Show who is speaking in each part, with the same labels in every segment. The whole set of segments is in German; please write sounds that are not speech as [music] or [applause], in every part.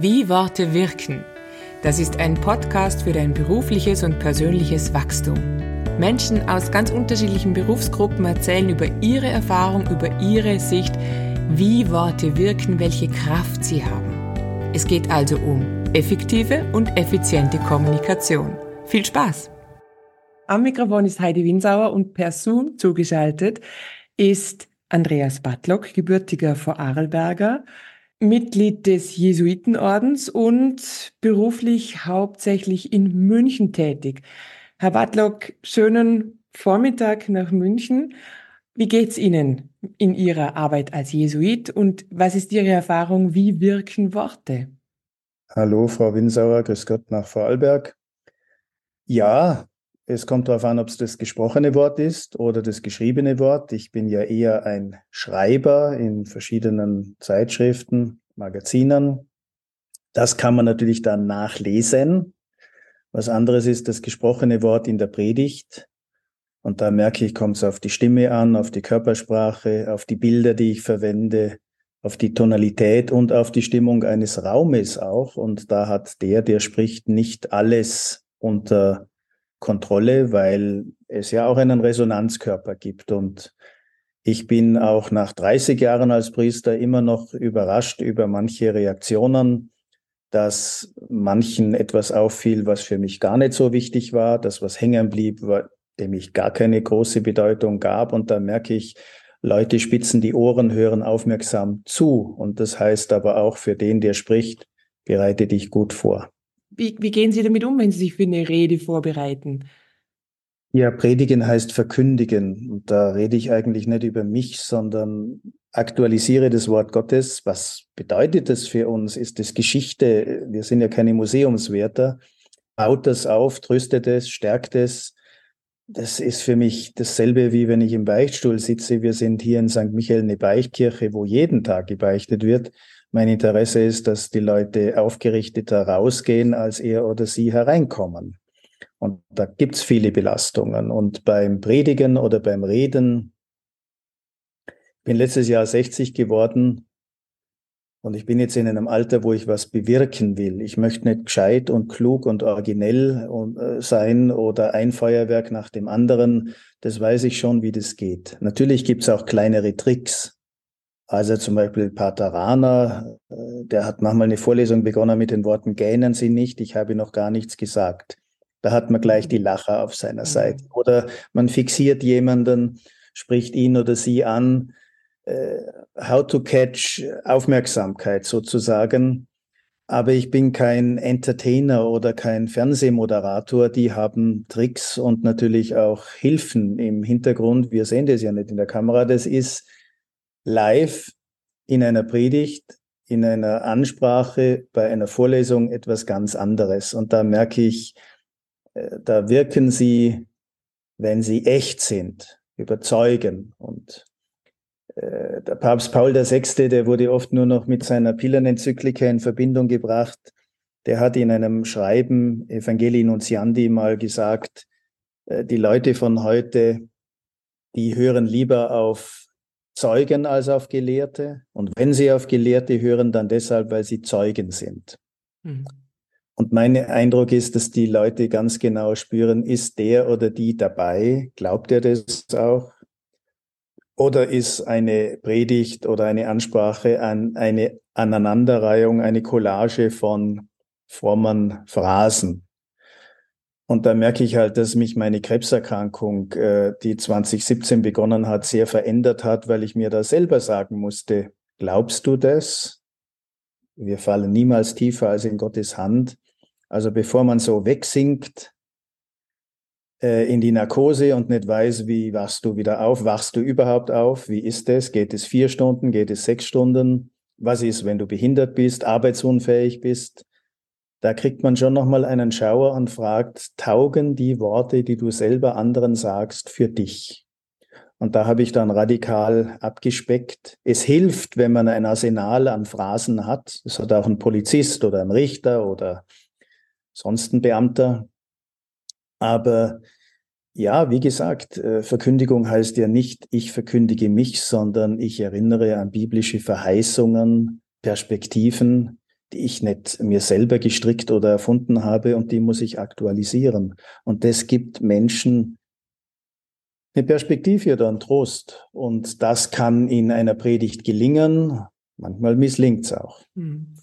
Speaker 1: Wie Worte wirken. Das ist ein Podcast für dein berufliches und persönliches Wachstum. Menschen aus ganz unterschiedlichen Berufsgruppen erzählen über ihre Erfahrung, über ihre Sicht, wie Worte wirken, welche Kraft sie haben. Es geht also um effektive und effiziente Kommunikation. Viel Spaß!
Speaker 2: Am Mikrofon ist Heidi Winsauer und per Zoom zugeschaltet ist Andreas Batlock, gebürtiger Vorarlberger, Mitglied des Jesuitenordens und beruflich hauptsächlich in München tätig. Herr Watlock, schönen Vormittag nach München. Wie geht's Ihnen in Ihrer Arbeit als Jesuit und was ist Ihre Erfahrung? Wie wirken Worte?
Speaker 3: Hallo, Frau Winsauer, grüß Gott nach Vorarlberg. Ja, es kommt darauf an, ob es das gesprochene Wort ist oder das geschriebene Wort. Ich bin ja eher ein Schreiber in verschiedenen Zeitschriften, Magazinen. Das kann man natürlich dann nachlesen. Was anderes ist das gesprochene Wort in der Predigt. Und da merke ich, kommt es auf die Stimme an, auf die Körpersprache, auf die Bilder, die ich verwende, auf die Tonalität und auf die Stimmung eines Raumes auch. Und da hat der, der spricht, nicht alles unter Kontrolle, weil es ja auch einen Resonanzkörper gibt. Und ich bin auch nach 30 Jahren als Priester immer noch überrascht über manche Reaktionen, dass manchen etwas auffiel, was für mich gar nicht so wichtig war, das, was hängen blieb, dem ich gar keine große Bedeutung gab. Und da merke ich, Leute spitzen die Ohren, hören aufmerksam zu. Und das heißt aber auch für den, der spricht, bereite dich gut vor.
Speaker 2: Wie, wie gehen Sie damit um, wenn Sie sich für eine Rede vorbereiten?
Speaker 3: Ja, predigen heißt verkündigen. Und da rede ich eigentlich nicht über mich, sondern aktualisiere das Wort Gottes. Was bedeutet das für uns? Ist das Geschichte? Wir sind ja keine Museumswärter. Baut das auf, tröstet es, stärkt es. Das ist für mich dasselbe, wie wenn ich im Beichtstuhl sitze. Wir sind hier in St. Michael eine Beichtkirche, wo jeden Tag gebeichtet wird. Mein Interesse ist, dass die Leute aufgerichteter rausgehen, als er oder sie hereinkommen. Und da gibt's viele Belastungen. Und beim Predigen oder beim Reden, ich bin letztes Jahr 60 geworden und ich bin jetzt in einem Alter, wo ich was bewirken will. Ich möchte nicht gescheit und klug und originell äh, sein oder ein Feuerwerk nach dem anderen. Das weiß ich schon, wie das geht. Natürlich gibt's auch kleinere Tricks. Also zum Beispiel Pater Rana, äh, der hat manchmal eine Vorlesung begonnen mit den Worten, gähnen Sie nicht, ich habe noch gar nichts gesagt. Da hat man gleich die Lacher auf seiner mhm. Seite. Oder man fixiert jemanden, spricht ihn oder sie an, äh, how to catch Aufmerksamkeit sozusagen. Aber ich bin kein Entertainer oder kein Fernsehmoderator. Die haben Tricks und natürlich auch Hilfen im Hintergrund. Wir sehen das ja nicht in der Kamera. Das ist live in einer Predigt, in einer Ansprache, bei einer Vorlesung etwas ganz anderes. Und da merke ich, äh, da wirken sie, wenn sie echt sind, überzeugen. Und äh, der Papst Paul VI., der wurde oft nur noch mit seiner Pillenenzyklika in Verbindung gebracht. Der hat in einem Schreiben Evangelii Nuntiandi mal gesagt, äh, die Leute von heute, die hören lieber auf Zeugen als auf Gelehrte. Und wenn sie auf Gelehrte hören, dann deshalb, weil sie Zeugen sind. Mhm. Und mein Eindruck ist, dass die Leute ganz genau spüren, ist der oder die dabei? Glaubt er das auch? Oder ist eine Predigt oder eine Ansprache an eine Aneinanderreihung, eine Collage von frommen Phrasen? Und da merke ich halt, dass mich meine Krebserkrankung, äh, die 2017 begonnen hat, sehr verändert hat, weil ich mir da selber sagen musste, glaubst du das? Wir fallen niemals tiefer als in Gottes Hand. Also bevor man so wegsinkt äh, in die Narkose und nicht weiß, wie wachst du wieder auf, wachst du überhaupt auf, wie ist es, geht es vier Stunden, geht es sechs Stunden, was ist, wenn du behindert bist, arbeitsunfähig bist, da kriegt man schon nochmal einen Schauer und fragt, taugen die Worte, die du selber anderen sagst, für dich? Und da habe ich dann radikal abgespeckt. Es hilft, wenn man ein Arsenal an Phrasen hat. Das hat auch ein Polizist oder ein Richter oder sonst ein Beamter. Aber ja, wie gesagt, äh, Verkündigung heißt ja nicht, ich verkündige mich, sondern ich erinnere an biblische Verheißungen, Perspektiven, die ich nicht mir selber gestrickt oder erfunden habe und die muss ich aktualisieren. Und das gibt Menschen eine Perspektive oder einen Trost. Und das kann in einer Predigt gelingen. Manchmal misslingt es auch.
Speaker 2: Hm.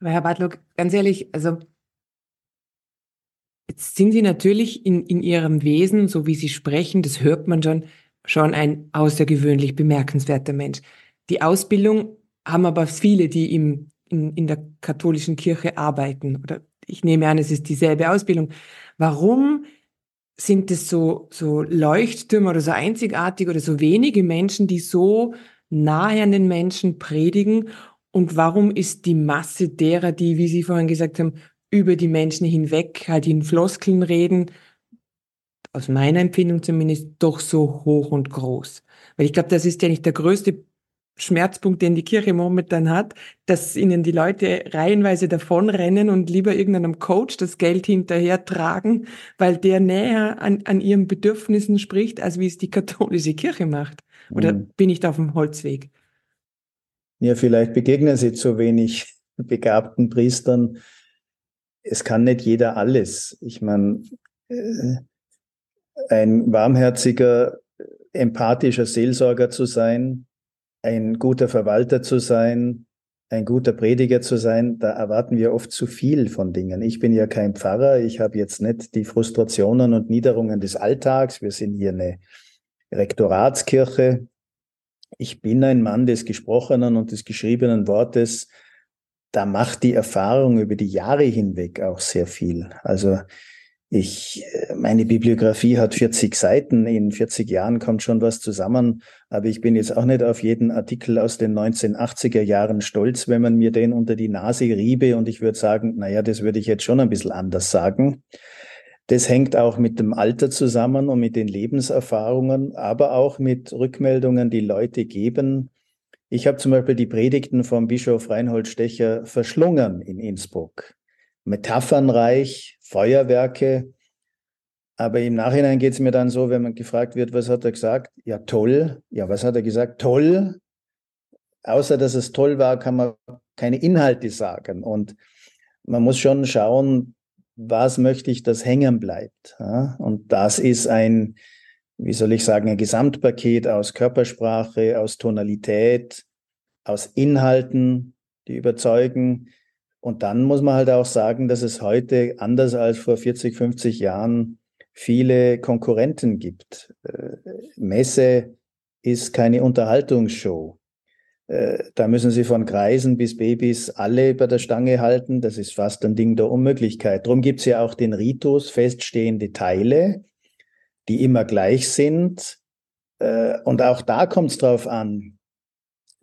Speaker 2: Aber Herr Bartlock, ganz ehrlich, also jetzt sind Sie natürlich in, in Ihrem Wesen, so wie Sie sprechen, das hört man schon, schon ein außergewöhnlich bemerkenswerter Mensch. Die Ausbildung haben aber viele, die im, in, der katholischen Kirche arbeiten. Oder ich nehme an, es ist dieselbe Ausbildung. Warum sind es so, so Leuchttürme oder so einzigartig oder so wenige Menschen, die so nahe an den Menschen predigen? Und warum ist die Masse derer, die, wie Sie vorhin gesagt haben, über die Menschen hinweg halt in Floskeln reden, aus meiner Empfindung zumindest, doch so hoch und groß? Weil ich glaube, das ist ja nicht der größte Schmerzpunkt, den die Kirche momentan hat, dass ihnen die Leute reihenweise davonrennen und lieber irgendeinem Coach das Geld hinterher tragen, weil der näher an, an ihren Bedürfnissen spricht, als wie es die katholische Kirche macht. Oder mhm. bin ich da auf dem Holzweg?
Speaker 3: Ja, vielleicht begegnen sie zu wenig [laughs] begabten Priestern. Es kann nicht jeder alles. Ich meine, äh, ein warmherziger, empathischer Seelsorger zu sein, ein guter Verwalter zu sein, ein guter Prediger zu sein, da erwarten wir oft zu viel von Dingen. Ich bin ja kein Pfarrer, ich habe jetzt nicht die Frustrationen und Niederungen des Alltags. Wir sind hier eine Rektoratskirche. Ich bin ein Mann des gesprochenen und des geschriebenen Wortes. Da macht die Erfahrung über die Jahre hinweg auch sehr viel. Also ich, äh, meine Bibliografie hat 40 Seiten. In 40 Jahren kommt schon was zusammen. Aber ich bin jetzt auch nicht auf jeden Artikel aus den 1980er Jahren stolz, wenn man mir den unter die Nase riebe. Und ich würde sagen, naja, das würde ich jetzt schon ein bisschen anders sagen. Das hängt auch mit dem Alter zusammen und mit den Lebenserfahrungen, aber auch mit Rückmeldungen, die Leute geben. Ich habe zum Beispiel die Predigten vom Bischof Reinhold Stecher verschlungen in Innsbruck. Metaphernreich, Feuerwerke. Aber im Nachhinein geht es mir dann so, wenn man gefragt wird, was hat er gesagt? Ja, toll. Ja, was hat er gesagt? Toll. Außer dass es toll war, kann man keine Inhalte sagen. Und man muss schon schauen, was möchte ich, dass hängen bleibt. Und das ist ein, wie soll ich sagen, ein Gesamtpaket aus Körpersprache, aus Tonalität, aus Inhalten, die überzeugen, und dann muss man halt auch sagen, dass es heute anders als vor 40, 50 Jahren viele Konkurrenten gibt. Äh, Messe ist keine Unterhaltungsshow. Äh, da müssen Sie von Kreisen bis Babys alle bei der Stange halten. Das ist fast ein Ding der Unmöglichkeit. Darum gibt es ja auch den Ritus, feststehende Teile, die immer gleich sind. Äh, und auch da kommt es darauf an,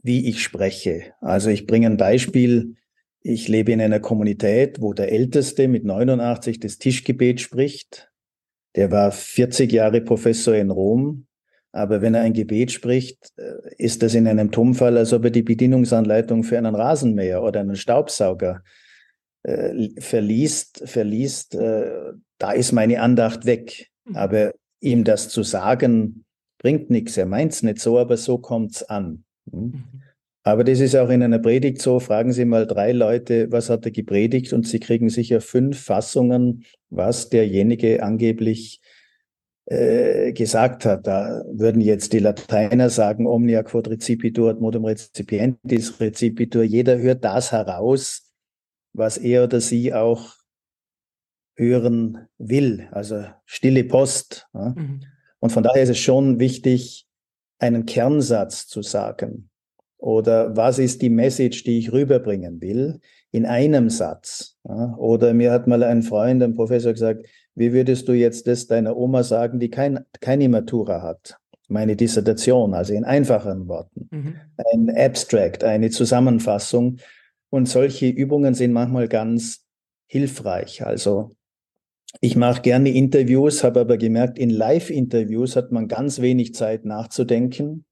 Speaker 3: wie ich spreche. Also ich bringe ein Beispiel ich lebe in einer Kommunität, wo der Älteste mit 89 das Tischgebet spricht. Der war 40 Jahre Professor in Rom. Aber wenn er ein Gebet spricht, äh, ist das in einem Tonfall, als ob er die Bedienungsanleitung für einen Rasenmäher oder einen Staubsauger äh, verliest, verliest, äh, da ist meine Andacht weg. Mhm. Aber ihm das zu sagen, bringt nichts. Er meint es nicht so, aber so kommt's an. Hm? Mhm. Aber das ist auch in einer Predigt so. Fragen Sie mal drei Leute, was hat er gepredigt? Und Sie kriegen sicher fünf Fassungen, was derjenige angeblich äh, gesagt hat. Da würden jetzt die Lateiner sagen, omnia quod recipitur ad modum recipientis recipitur. Jeder hört das heraus, was er oder sie auch hören will. Also stille Post. Ja? Mhm. Und von daher ist es schon wichtig, einen Kernsatz zu sagen oder was ist die Message, die ich rüberbringen will, in einem Satz. Ja? Oder mir hat mal ein Freund, ein Professor gesagt, wie würdest du jetzt das deiner Oma sagen, die kein, keine Matura hat? Meine Dissertation, also in einfachen Worten. Mhm. Ein Abstract, eine Zusammenfassung. Und solche Übungen sind manchmal ganz hilfreich. Also ich mache gerne Interviews, habe aber gemerkt, in Live-Interviews hat man ganz wenig Zeit nachzudenken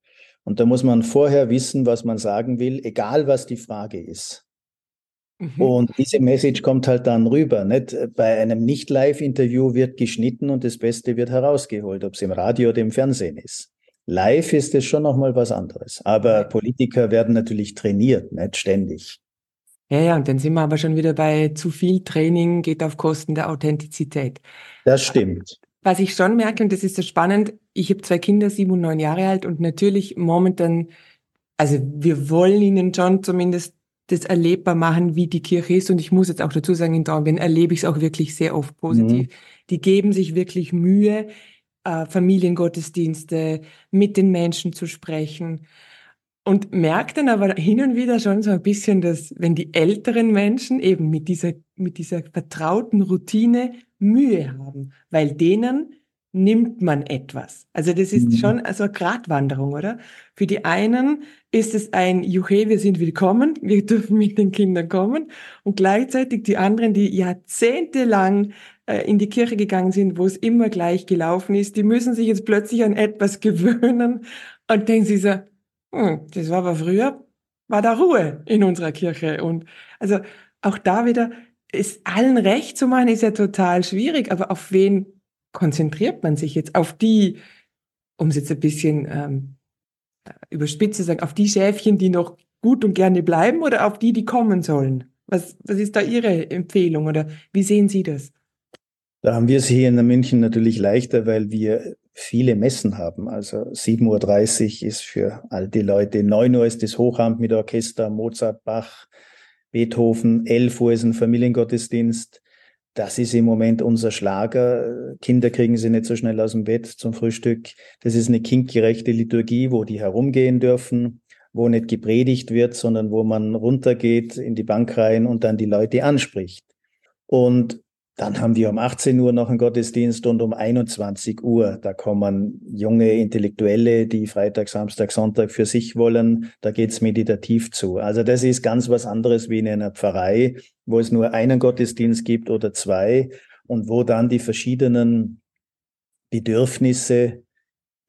Speaker 3: und da muss man vorher wissen, was man sagen will, egal was die Frage ist. Mhm. Und diese Message kommt halt dann rüber. Nicht? Bei einem Nicht-Live-Interview wird geschnitten und das Beste wird herausgeholt, ob es im Radio oder im Fernsehen ist. Live ist es schon nochmal was anderes. Aber Politiker werden natürlich trainiert, nicht ständig.
Speaker 2: Ja, ja, und dann sind wir aber schon wieder bei zu viel Training geht auf Kosten der Authentizität.
Speaker 3: Das stimmt.
Speaker 2: Was ich schon merke, und das ist so spannend, ich habe zwei Kinder, sieben und neun Jahre alt, und natürlich momentan, also wir wollen ihnen schon zumindest das erlebbar machen, wie die Kirche ist. Und ich muss jetzt auch dazu sagen, in Dornbirn erlebe ich es auch wirklich sehr oft positiv. Mhm. Die geben sich wirklich Mühe, äh, Familiengottesdienste mit den Menschen zu sprechen. Und merkt dann aber hin und wieder schon so ein bisschen, dass wenn die älteren Menschen eben mit dieser, mit dieser vertrauten Routine Mühe haben, weil denen nimmt man etwas. Also das ist mhm. schon also eine Gratwanderung, oder? Für die einen ist es ein Juche, wir sind willkommen, wir [laughs] dürfen mit den Kindern kommen und gleichzeitig die anderen, die jahrzehntelang äh, in die Kirche gegangen sind, wo es immer gleich gelaufen ist, die müssen sich jetzt plötzlich an etwas [laughs] gewöhnen und denken sie so, hm, das war aber früher, war da Ruhe in unserer Kirche und also auch da wieder, ist allen recht zu machen, ist ja total schwierig, aber auf wen konzentriert man sich jetzt? Auf die, um es jetzt ein bisschen ähm, überspitzt zu sagen, auf die Schäfchen, die noch gut und gerne bleiben oder auf die, die kommen sollen? Was, was ist da Ihre Empfehlung oder wie sehen Sie das?
Speaker 3: Da haben wir es hier in München natürlich leichter, weil wir viele Messen haben. Also 7.30 Uhr ist für all die Leute, 9 Uhr ist das Hochamt mit Orchester, Mozart, Bach, Beethoven, 11 Uhr ist ein Familiengottesdienst. Das ist im Moment unser Schlager. Kinder kriegen sie nicht so schnell aus dem Bett zum Frühstück. Das ist eine kindgerechte Liturgie, wo die herumgehen dürfen, wo nicht gepredigt wird, sondern wo man runtergeht in die Bank rein und dann die Leute anspricht. Und dann haben wir um 18 Uhr noch einen Gottesdienst und um 21 Uhr, da kommen junge Intellektuelle, die Freitag, Samstag, Sonntag für sich wollen. Da geht's meditativ zu. Also das ist ganz was anderes wie in einer Pfarrei, wo es nur einen Gottesdienst gibt oder zwei und wo dann die verschiedenen Bedürfnisse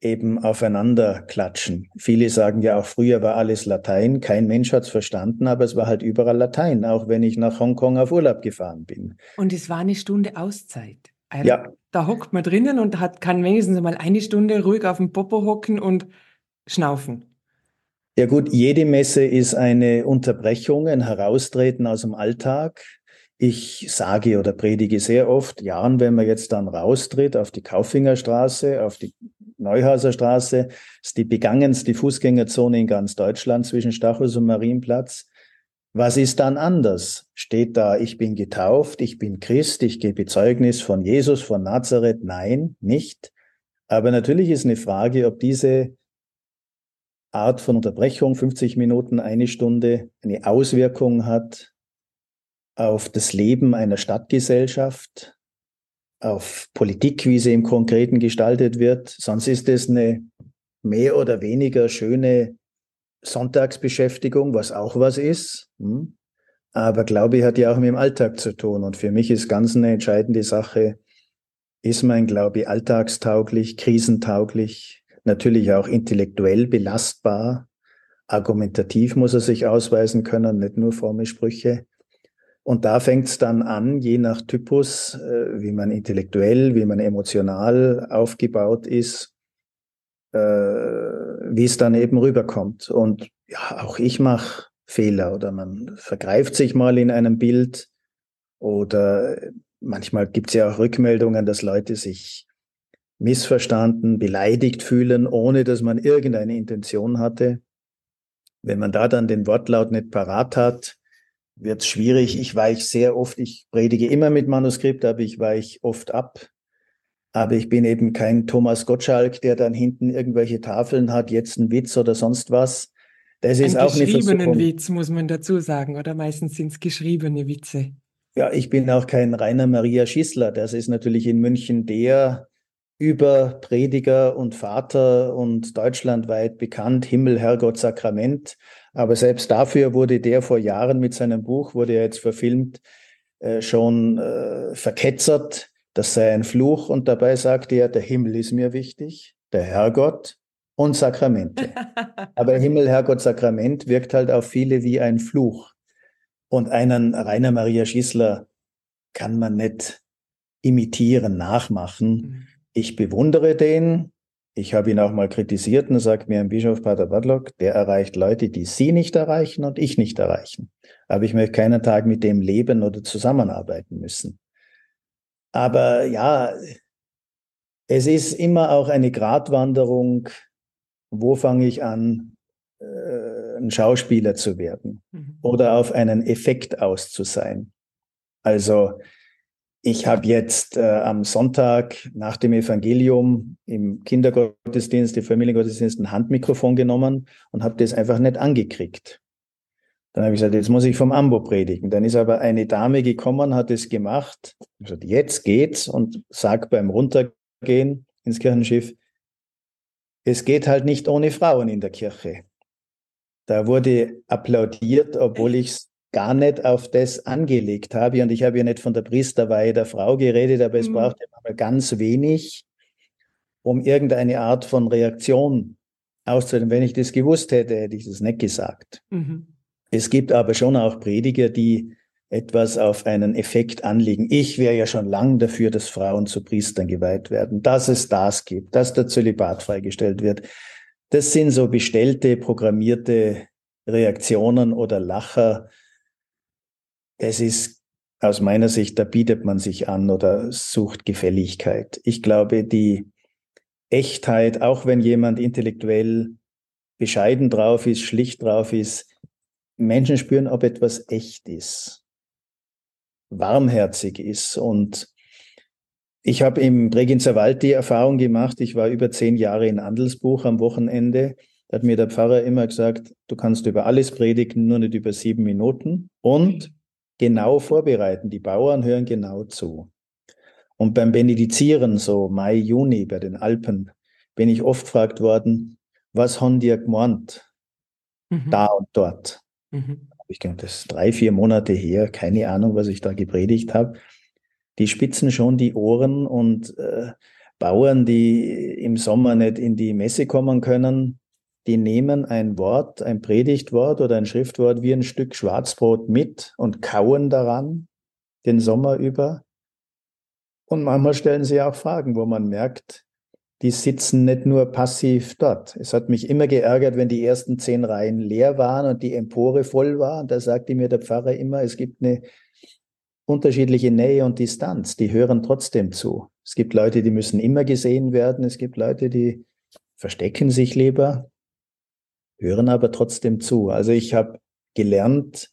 Speaker 3: eben aufeinander klatschen. Viele sagen ja auch, früher war alles Latein, kein Mensch hat's verstanden, aber es war halt überall Latein, auch wenn ich nach Hongkong auf Urlaub gefahren bin.
Speaker 2: Und es war eine Stunde Auszeit. Also ja. Da hockt man drinnen und hat, kann wenigstens mal eine Stunde ruhig auf dem Popo hocken und schnaufen.
Speaker 3: Ja gut, jede Messe ist eine Unterbrechung, ein Heraustreten aus dem Alltag. Ich sage oder predige sehr oft, ja, und wenn man jetzt dann raustritt auf die Kaufingerstraße, auf die Neuhauser Straße, ist die begangenste Fußgängerzone in ganz Deutschland zwischen Stachus und Marienplatz. Was ist dann anders? Steht da, ich bin getauft, ich bin Christ, ich gebe Zeugnis von Jesus, von Nazareth? Nein, nicht. Aber natürlich ist eine Frage, ob diese Art von Unterbrechung, 50 Minuten, eine Stunde, eine Auswirkung hat auf das Leben einer Stadtgesellschaft, auf Politik, wie sie im Konkreten gestaltet wird. Sonst ist es eine mehr oder weniger schöne Sonntagsbeschäftigung, was auch was ist. Hm? Aber Glaube hat ja auch mit dem Alltag zu tun. Und für mich ist ganz eine entscheidende Sache, ist mein Glaube alltagstauglich, krisentauglich, natürlich auch intellektuell belastbar, argumentativ muss er sich ausweisen können, nicht nur Formelsprüche. Und da fängt es dann an, je nach Typus, äh, wie man intellektuell, wie man emotional aufgebaut ist, äh, wie es dann eben rüberkommt. Und ja, auch ich mache Fehler oder man vergreift sich mal in einem Bild oder manchmal gibt es ja auch Rückmeldungen, dass Leute sich missverstanden, beleidigt fühlen, ohne dass man irgendeine Intention hatte. Wenn man da dann den Wortlaut nicht parat hat, wird es schwierig. Ich weiche sehr oft, ich predige immer mit Manuskript, aber ich weiche oft ab. Aber ich bin eben kein Thomas Gottschalk, der dann hinten irgendwelche Tafeln hat, jetzt ein Witz oder sonst was.
Speaker 2: Das ist Ein auch geschriebenen Witz, muss man dazu sagen, oder meistens sind es geschriebene Witze.
Speaker 3: Ja, ich bin auch kein Rainer Maria Schissler. Das ist natürlich in München der Überprediger und Vater und deutschlandweit bekannt, Himmel, Herrgott, Sakrament. Aber selbst dafür wurde der vor Jahren mit seinem Buch, wurde er jetzt verfilmt, äh, schon äh, verketzert. Das sei ein Fluch. Und dabei sagte er, der Himmel ist mir wichtig, der Herrgott und Sakramente. [laughs] Aber Himmel, Herrgott, Sakrament wirkt halt auf viele wie ein Fluch. Und einen Rainer Maria Schissler kann man nicht imitieren, nachmachen. Mhm. Ich bewundere den, Ich habe ihn auch mal kritisiert und sagt mir ein Bischof Pater Badlock, der erreicht Leute, die Sie nicht erreichen und ich nicht erreichen. Aber ich möchte keinen Tag mit dem leben oder zusammenarbeiten müssen. Aber ja, es ist immer auch eine Gratwanderung, wo fange ich an, äh, ein Schauspieler zu werden mhm. oder auf einen Effekt aus zu sein. Also ich habe jetzt äh, am Sonntag nach dem Evangelium im Kindergottesdienst, im Familiengottesdienst ein Handmikrofon genommen und habe das einfach nicht angekriegt. Dann habe ich gesagt, jetzt muss ich vom Ambo predigen. Dann ist aber eine Dame gekommen, hat es gemacht. Ich gesagt, jetzt geht's und sag beim Runtergehen ins Kirchenschiff, es geht halt nicht ohne Frauen in der Kirche. Da wurde applaudiert, obwohl ich es gar nicht auf das angelegt habe. Und ich habe ja nicht von der Priesterweihe der Frau geredet, aber es mhm. braucht ja ganz wenig, um irgendeine Art von Reaktion auszuhalten. Wenn ich das gewusst hätte, hätte ich das nicht gesagt. Mhm. Es gibt aber schon auch Prediger, die etwas auf einen Effekt anlegen. Ich wäre ja schon lang dafür, dass Frauen zu Priestern geweiht werden, dass es das gibt, dass der Zölibat freigestellt wird. Das sind so bestellte, programmierte Reaktionen oder Lacher, es ist aus meiner Sicht, da bietet man sich an oder sucht Gefälligkeit. Ich glaube, die Echtheit, auch wenn jemand intellektuell bescheiden drauf ist, schlicht drauf ist, Menschen spüren, ob etwas echt ist, warmherzig ist. Und ich habe im Bregenzer Wald die Erfahrung gemacht, ich war über zehn Jahre in Andelsbuch am Wochenende. Da hat mir der Pfarrer immer gesagt, du kannst über alles predigen, nur nicht über sieben Minuten. Und genau vorbereiten. Die Bauern hören genau zu. Und beim Benedizieren, so Mai, Juni bei den Alpen, bin ich oft gefragt worden, was haben die gemeint? Mhm. Da und dort. Mhm. Ich denke, das ist drei, vier Monate her, keine Ahnung, was ich da gepredigt habe. Die spitzen schon die Ohren und äh, Bauern, die im Sommer nicht in die Messe kommen können, die nehmen ein Wort, ein Predigtwort oder ein Schriftwort wie ein Stück Schwarzbrot mit und kauen daran den Sommer über. Und manchmal stellen sie auch Fragen, wo man merkt, die sitzen nicht nur passiv dort. Es hat mich immer geärgert, wenn die ersten zehn Reihen leer waren und die Empore voll war. Und da sagte mir der Pfarrer immer, es gibt eine unterschiedliche Nähe und Distanz. Die hören trotzdem zu. Es gibt Leute, die müssen immer gesehen werden. Es gibt Leute, die verstecken sich lieber hören aber trotzdem zu. Also ich habe gelernt,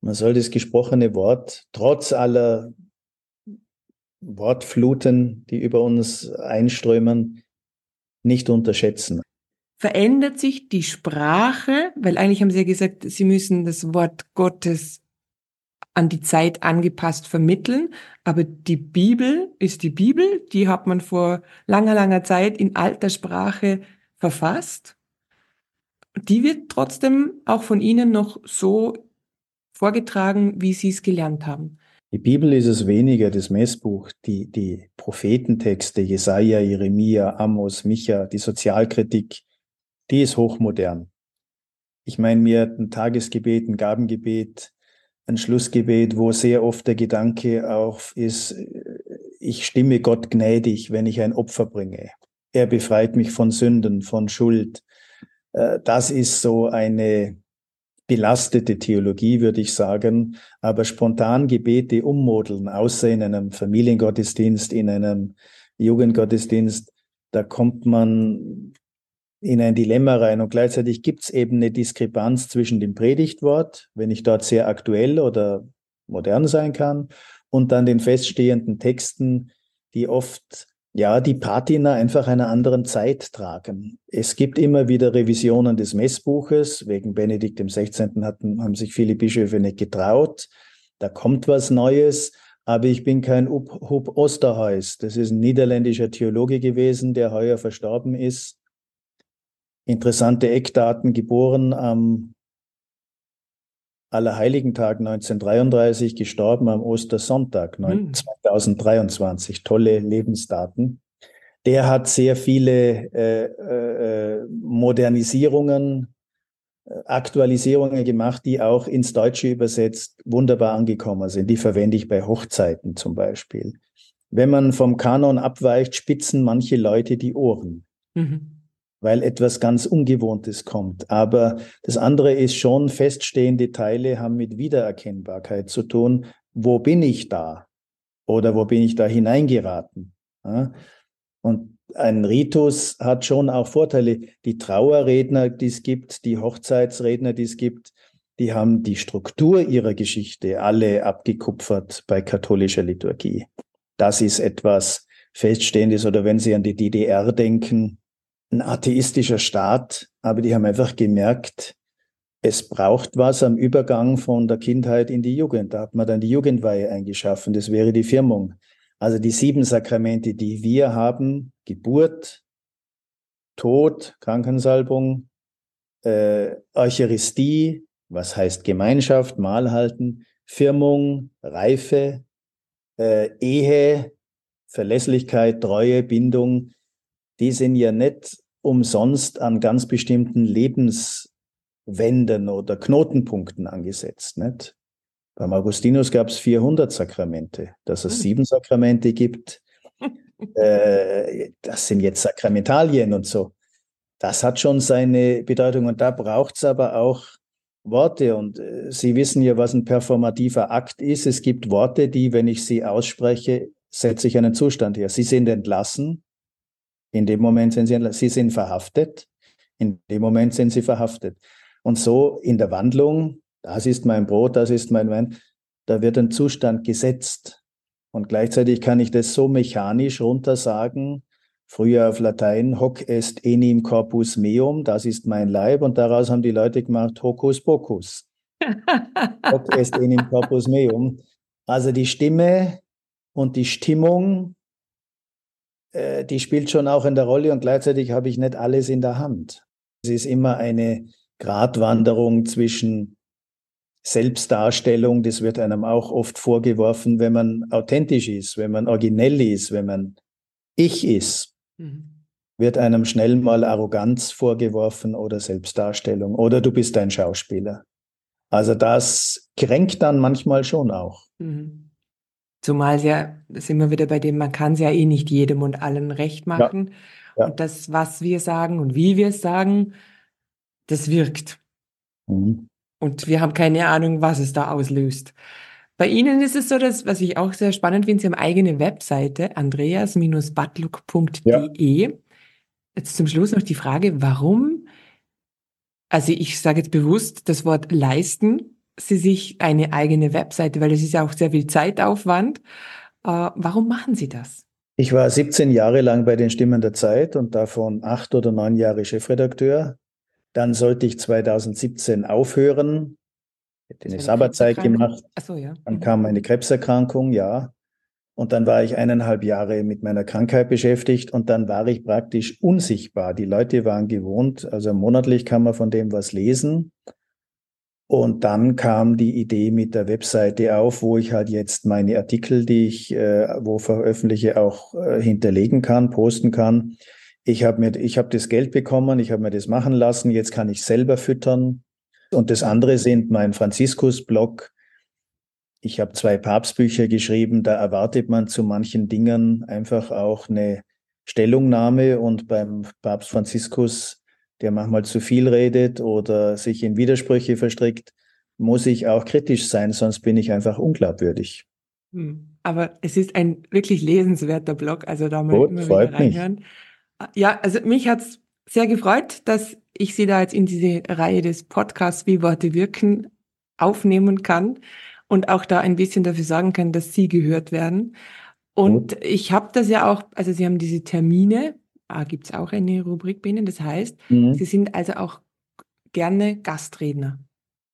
Speaker 3: man soll das gesprochene Wort trotz aller Wortfluten, die über uns einströmen, nicht unterschätzen.
Speaker 2: Verändert sich die Sprache, weil eigentlich haben Sie ja gesagt, Sie müssen das Wort Gottes an die Zeit angepasst vermitteln, aber die Bibel ist die Bibel, die hat man vor langer, langer Zeit in alter Sprache verfasst die wird trotzdem auch von Ihnen noch so vorgetragen, wie Sie es gelernt haben.
Speaker 3: Die Bibel ist es weniger, das Messbuch, die, die Prophetentexte, Jesaja, Jeremia, Amos, Micha, die Sozialkritik, die ist hochmodern. Ich meine, mir ein Tagesgebet, ein Gabengebet, ein Schlussgebet, wo sehr oft der Gedanke auch ist, ich stimme Gott gnädig, wenn ich ein Opfer bringe. Er befreit mich von Sünden, von Schuld. Äh, das ist so eine belastete Theologie, würde ich sagen. Aber spontan Gebete ummodeln, außer in einem Familiengottesdienst, in einem Jugendgottesdienst, da kommt man in ein Dilemma rein. Und gleichzeitig gibt es eben eine Diskrepanz zwischen dem Predigtwort, wenn ich dort sehr aktuell oder modern sein kann, und dann den feststehenden Texten, die oft ja, die Patina einfach einer anderen Zeit tragen. Es gibt immer wieder Revisionen des Messbuches. Wegen Benedikt XVI. Hatten, haben sich viele Bischöfe nicht getraut. Da kommt was Neues. Aber ich bin kein Hub Osterhuis. Das ist ein niederländischer Theologe gewesen, der heuer verstorben ist. Interessante Eckdaten, geboren am Allerheiligentag 1933, gestorben am Ostersonntag hm. 2023. Tolle Lebensdaten. Der hat sehr viele äh, äh, Modernisierungen, äh, Aktualisierungen gemacht, die auch ins Deutsche übersetzt wunderbar angekommen sind. Die verwende ich bei Hochzeiten zum Beispiel. Wenn man vom Kanon abweicht, spitzen manche Leute die Ohren. Mhm. Weil etwas ganz Ungewohntes kommt. Aber das andere ist schon, feststehende Teile haben mit Wiedererkennbarkeit zu tun. Wo bin ich da? Oder wo bin ich da hineingeraten? Ja? Und ein Ritus hat schon auch Vorteile. Die Trauerredner, die es gibt, die Hochzeitsredner, die es gibt, die haben die Struktur ihrer Geschichte alle abgekupfert bei katholischer Liturgie. Das ist etwas Feststehendes. Oder wenn Sie an die DDR denken, ein atheistischer Staat, aber die haben einfach gemerkt, es braucht was am Übergang von der Kindheit in die Jugend. Da hat man dann die Jugendweihe eingeschaffen. Das wäre die Firmung. Also die sieben Sakramente, die wir haben, Geburt, Tod, Krankensalbung, äh, Eucharistie, was heißt Gemeinschaft, Mahl halten, Firmung, Reife, äh, Ehe, Verlässlichkeit, Treue, Bindung, die sind ja nicht umsonst an ganz bestimmten Lebenswänden oder Knotenpunkten angesetzt. Nicht? Beim Augustinus gab es 400 Sakramente. Dass es hm. sieben Sakramente gibt, [laughs] äh, das sind jetzt Sakramentalien und so. Das hat schon seine Bedeutung. Und da braucht es aber auch Worte. Und äh, Sie wissen ja, was ein performativer Akt ist. Es gibt Worte, die, wenn ich sie ausspreche, setze ich einen Zustand her. Sie sind entlassen. In dem Moment sind sie. Sie sind verhaftet. In dem Moment sind sie verhaftet. Und so in der Wandlung das ist mein Brot, das ist mein Wein, da wird ein Zustand gesetzt. Und gleichzeitig kann ich das so mechanisch runtersagen, früher auf Latein, hoc est enim corpus meum, das ist mein Leib, und daraus haben die Leute gemacht, hocus pocus. [laughs] hoc est enim corpus meum. Also die Stimme und die Stimmung, äh, die spielt schon auch in der Rolle und gleichzeitig habe ich nicht alles in der Hand. Es ist immer eine Gratwanderung zwischen Selbstdarstellung, das wird einem auch oft vorgeworfen, wenn man authentisch ist, wenn man originell ist, wenn man ich ist, mhm. wird einem schnell mal Arroganz vorgeworfen oder Selbstdarstellung oder du bist ein Schauspieler. Also das kränkt dann manchmal schon auch.
Speaker 2: Mhm. Zumal ja, das sind wir wieder bei dem, man kann es ja eh nicht jedem und allen recht machen. Ja. Ja. Und das, was wir sagen und wie wir es sagen, das wirkt. Mhm. Und wir haben keine Ahnung, was es da auslöst. Bei Ihnen ist es so, dass, was ich auch sehr spannend finde, Sie haben eigene Webseite, andreas-badluck.de. Ja. Jetzt zum Schluss noch die Frage, warum, also ich sage jetzt bewusst das Wort leisten, Sie sich eine eigene Webseite, weil es ist ja auch sehr viel Zeitaufwand. Äh, warum machen Sie das?
Speaker 3: Ich war 17 Jahre lang bei den Stimmen der Zeit und davon acht oder neun Jahre Chefredakteur. Dann sollte ich 2017 aufhören, hätte eine Sabbatzeit gemacht. Ach so, ja. Dann mhm. kam eine Krebserkrankung, ja. Und dann war ich eineinhalb Jahre mit meiner Krankheit beschäftigt und dann war ich praktisch unsichtbar. Die Leute waren gewohnt, also monatlich kann man von dem was lesen. Und dann kam die Idee mit der Webseite auf, wo ich halt jetzt meine Artikel, die ich äh, wo veröffentliche, auch äh, hinterlegen kann, posten kann ich habe mir, ich habe das Geld bekommen, ich habe mir das machen lassen, jetzt kann ich selber füttern. Und das andere sind mein Franziskus-Blog. Ich habe zwei Papstbücher geschrieben, da erwartet man zu manchen Dingen einfach auch eine Stellungnahme und beim Papst Franziskus, der manchmal zu viel redet oder sich in Widersprüche verstrickt, muss ich auch kritisch sein, sonst bin ich einfach unglaubwürdig.
Speaker 2: Hm. Aber es ist ein wirklich lesenswerter Blog, also da mal immer wieder reinhören. Mich. Ja, also mich hat's sehr gefreut, dass ich Sie da jetzt in diese Reihe des Podcasts Wie Worte wirken aufnehmen kann und auch da ein bisschen dafür sorgen kann, dass Sie gehört werden. Und Gut. ich habe das ja auch, also Sie haben diese Termine, ah, gibt's auch eine Rubrik bei Ihnen, das heißt, mhm. Sie sind also auch gerne Gastredner.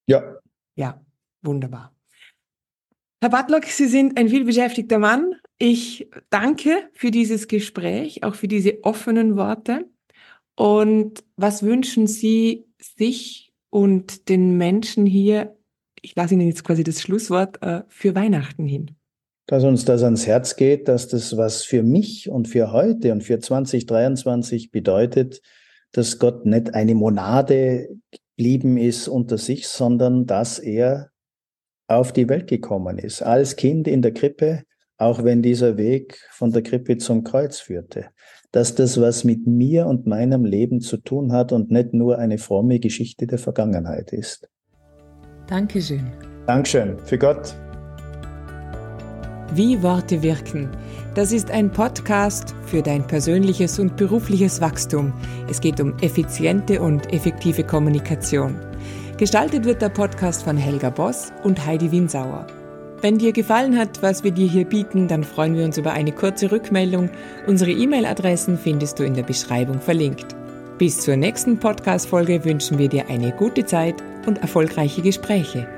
Speaker 3: Ja.
Speaker 2: Ja, wunderbar. Herr Butlock, Sie sind ein vielbeschäftigter Mann, ich danke für dieses Gespräch, auch für diese offenen Worte. Und was wünschen Sie sich und den Menschen hier, ich lasse Ihnen jetzt quasi das Schlusswort, äh, für Weihnachten hin?
Speaker 3: Dass uns das ans Herz geht, dass das, was für mich und für heute und für 2023 bedeutet, dass Gott nicht eine Monade geblieben ist unter sich, sondern dass er auf die Welt gekommen ist, als Kind in der Krippe, auch wenn dieser Weg von der Krippe zum Kreuz führte. Dass das was mit mir und meinem Leben zu tun hat und nicht nur eine fromme Geschichte der Vergangenheit ist.
Speaker 2: Dankeschön.
Speaker 3: Dankeschön. Für Gott.
Speaker 2: Wie Worte wirken. Das ist ein Podcast für dein persönliches und berufliches Wachstum. Es geht um effiziente und effektive Kommunikation. Gestaltet wird der Podcast von Helga Boss und Heidi Winsauer. Wenn dir gefallen hat, was wir dir hier bieten, dann freuen wir uns über eine kurze Rückmeldung. Unsere E-Mail-Adressen findest du in der Beschreibung verlinkt. Bis zur nächsten Podcast-Folge wünschen wir dir eine gute Zeit und erfolgreiche Gespräche.